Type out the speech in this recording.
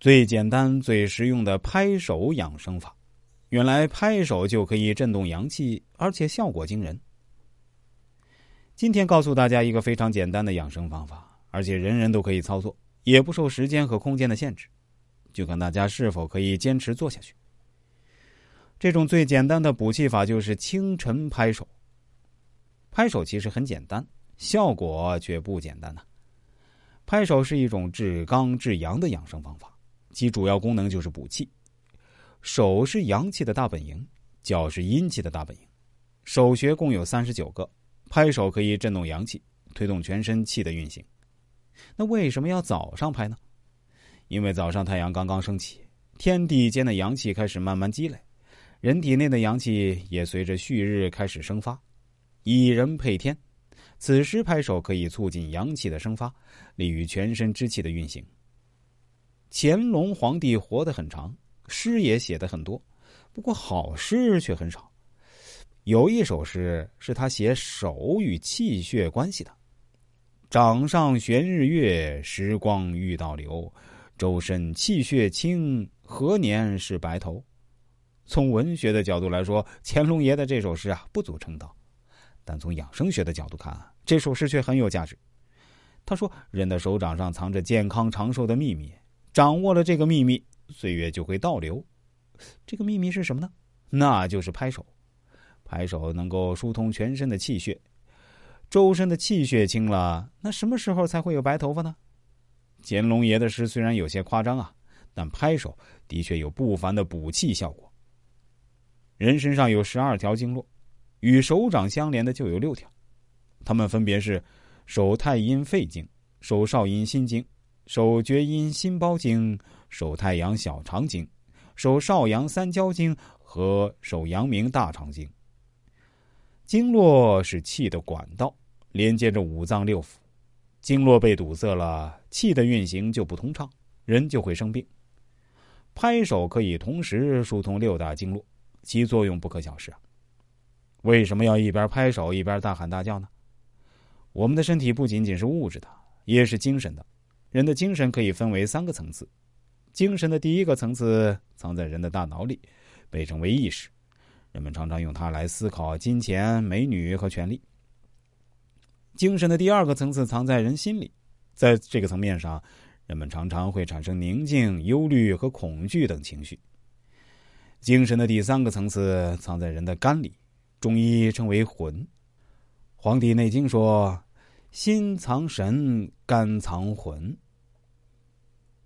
最简单、最实用的拍手养生法，原来拍手就可以震动阳气，而且效果惊人。今天告诉大家一个非常简单的养生方法，而且人人都可以操作，也不受时间和空间的限制，就看大家是否可以坚持做下去。这种最简单的补气法就是清晨拍手。拍手其实很简单，效果却不简单呢。拍手是一种治刚治阳的养生方法。其主要功能就是补气。手是阳气的大本营，脚是阴气的大本营。手穴共有三十九个，拍手可以震动阳气，推动全身气的运行。那为什么要早上拍呢？因为早上太阳刚刚升起，天地间的阳气开始慢慢积累，人体内的阳气也随着旭日开始生发。以人配天，此时拍手可以促进阳气的生发，利于全身之气的运行。乾隆皇帝活得很长，诗也写的很多，不过好诗却很少。有一首诗是他写手与气血关系的：“掌上悬日月，时光遇倒流。周身气血清，何年是白头？”从文学的角度来说，乾隆爷的这首诗啊不足称道，但从养生学的角度看，这首诗却很有价值。他说：“人的手掌上藏着健康长寿的秘密。”掌握了这个秘密，岁月就会倒流。这个秘密是什么呢？那就是拍手。拍手能够疏通全身的气血，周身的气血清了，那什么时候才会有白头发呢？乾隆爷的诗虽然有些夸张啊，但拍手的确有不凡的补气效果。人身上有十二条经络，与手掌相连的就有六条，它们分别是手太阴肺经、手少阴心经。手厥阴心包经、手太阳小肠经、手少阳三焦经和手阳明大肠经。经络是气的管道，连接着五脏六腑。经络被堵塞了，气的运行就不通畅，人就会生病。拍手可以同时疏通六大经络，其作用不可小视啊！为什么要一边拍手一边大喊大叫呢？我们的身体不仅仅是物质的，也是精神的。人的精神可以分为三个层次，精神的第一个层次藏在人的大脑里，被称为意识，人们常常用它来思考金钱、美女和权力。精神的第二个层次藏在人心里，在这个层面上，人们常常会产生宁静、忧虑和恐惧等情绪。精神的第三个层次藏在人的肝里，中医称为魂。《黄帝内经》说。心藏神，肝藏魂。